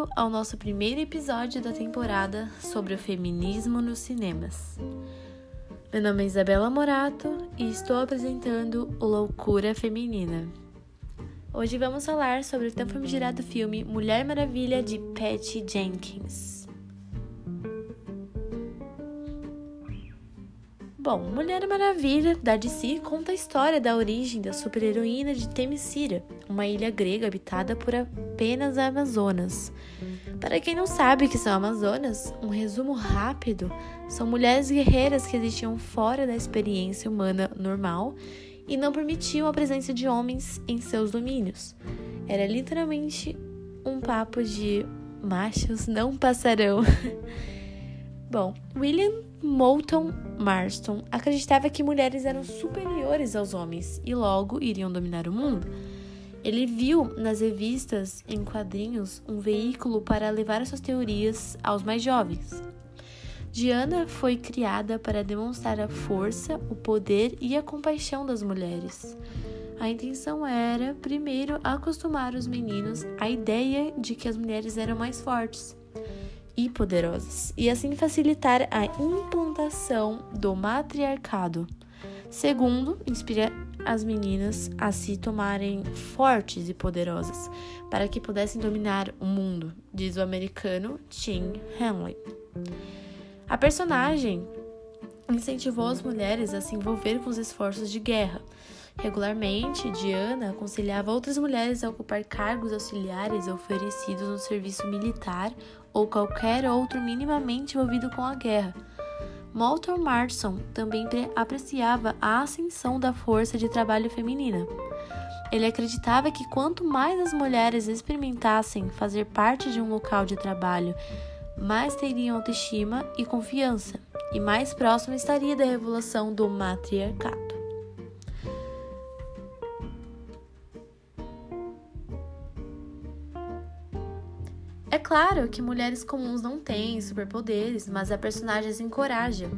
bem-vindo ao nosso primeiro episódio da temporada sobre o feminismo nos cinemas. Meu nome é Isabela Morato e estou apresentando o Loucura Feminina. Hoje vamos falar sobre o tão famigerado filme Mulher Maravilha de Patty Jenkins. Bom, Mulher Maravilha, da DC, conta a história da origem da super-heroína de Temiscira, uma ilha grega habitada por apenas Amazonas. Para quem não sabe o que são Amazonas, um resumo rápido: são mulheres guerreiras que existiam fora da experiência humana normal e não permitiam a presença de homens em seus domínios. Era literalmente um papo de machos não passarão. Bom, William Moulton Marston acreditava que mulheres eram superiores aos homens e logo iriam dominar o mundo. Ele viu nas revistas em quadrinhos um veículo para levar suas teorias aos mais jovens. Diana foi criada para demonstrar a força, o poder e a compaixão das mulheres. A intenção era, primeiro, acostumar os meninos à ideia de que as mulheres eram mais fortes e poderosas, e assim facilitar a implantação do matriarcado. Segundo, inspira as meninas a se tomarem fortes e poderosas para que pudessem dominar o mundo, diz o americano Tim Henley. A personagem incentivou as mulheres a se envolver com os esforços de guerra. Regularmente, Diana aconselhava outras mulheres a ocupar cargos auxiliares oferecidos no serviço militar ou qualquer outro minimamente envolvido com a guerra. Moulton Marston também apreciava a ascensão da força de trabalho feminina. Ele acreditava que quanto mais as mulheres experimentassem fazer parte de um local de trabalho, mais teriam autoestima e confiança, e mais próximo estaria da revolução do matriarcado. Claro que mulheres comuns não têm superpoderes, mas a personagem as encoraja.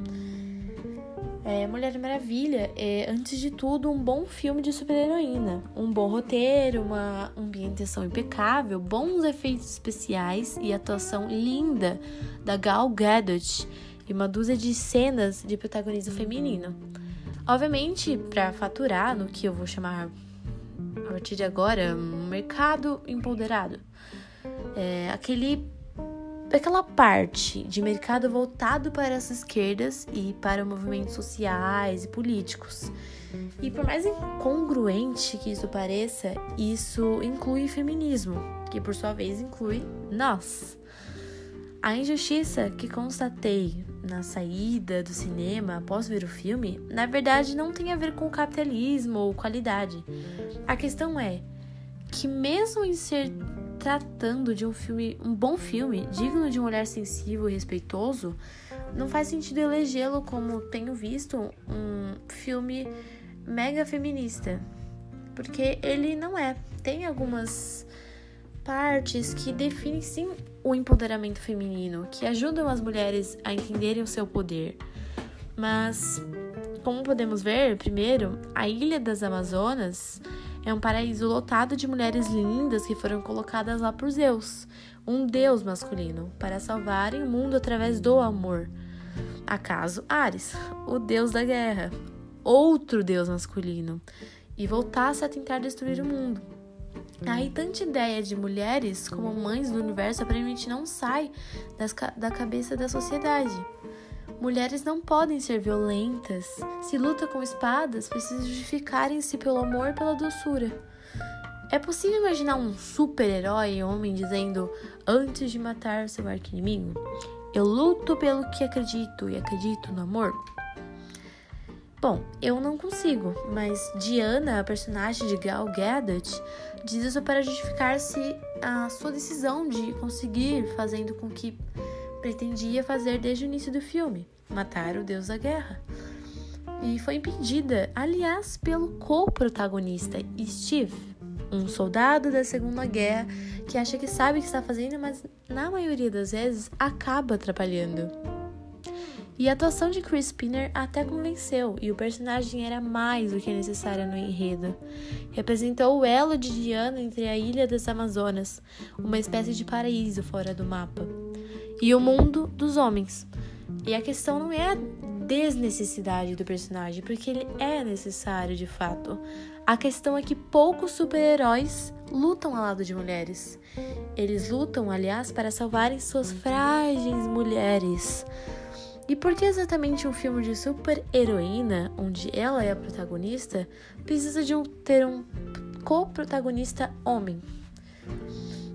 É, Mulher Maravilha é, antes de tudo, um bom filme de super-heroína. Um bom roteiro, uma ambientação impecável, bons efeitos especiais e atuação linda da Gal Gadot e uma dúzia de cenas de protagonismo feminino. Obviamente, para faturar no que eu vou chamar a partir de agora, um mercado empoderado é, aquele aquela parte de mercado voltado para as esquerdas e para movimentos sociais e políticos. E por mais incongruente que isso pareça, isso inclui feminismo, que por sua vez inclui nós. A injustiça que constatei na saída do cinema após ver o filme, na verdade não tem a ver com capitalismo ou qualidade. A questão é que mesmo em ser tratando de um filme, um bom filme, digno de um olhar sensível e respeitoso, não faz sentido elegê-lo como tenho visto um filme mega feminista, porque ele não é. Tem algumas partes que definem sim o empoderamento feminino, que ajudam as mulheres a entenderem o seu poder. Mas, como podemos ver, primeiro, a Ilha das Amazonas é um paraíso lotado de mulheres lindas que foram colocadas lá por Zeus, um deus masculino, para salvarem o mundo através do amor. Acaso Ares, o deus da guerra, outro deus masculino, e voltasse a tentar destruir o mundo. A irritante ideia de mulheres como mães do universo aparentemente não sai das, da cabeça da sociedade. Mulheres não podem ser violentas. Se luta com espadas, precisa justificarem-se pelo amor e pela doçura. É possível imaginar um super-herói homem dizendo, antes de matar seu arqui-inimigo, eu luto pelo que acredito e acredito no amor? Bom, eu não consigo, mas Diana, a personagem de Gal Gadot, diz isso para justificar-se a sua decisão de conseguir, fazendo com que pretendia fazer desde o início do filme: matar o deus da guerra. E foi impedida, aliás, pelo co-protagonista Steve, um soldado da Segunda Guerra que acha que sabe o que está fazendo, mas na maioria das vezes acaba atrapalhando. E a atuação de Chris Spinner até convenceu, e o personagem era mais do que necessário no enredo. Representou o elo de Diana entre a Ilha das Amazonas, uma espécie de paraíso fora do mapa, e o mundo dos homens. E a questão não é a desnecessidade do personagem, porque ele é necessário de fato. A questão é que poucos super-heróis lutam ao lado de mulheres. Eles lutam, aliás, para salvarem suas frágeis mulheres. E por que exatamente um filme de super-heroína, onde ela é a protagonista, precisa de um, ter um co-protagonista homem?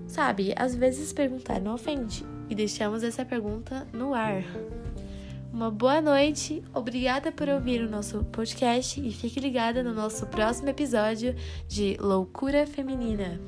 Sabe, às vezes perguntar não ofende, e deixamos essa pergunta no ar. Uma boa noite, obrigada por ouvir o nosso podcast e fique ligada no nosso próximo episódio de Loucura Feminina.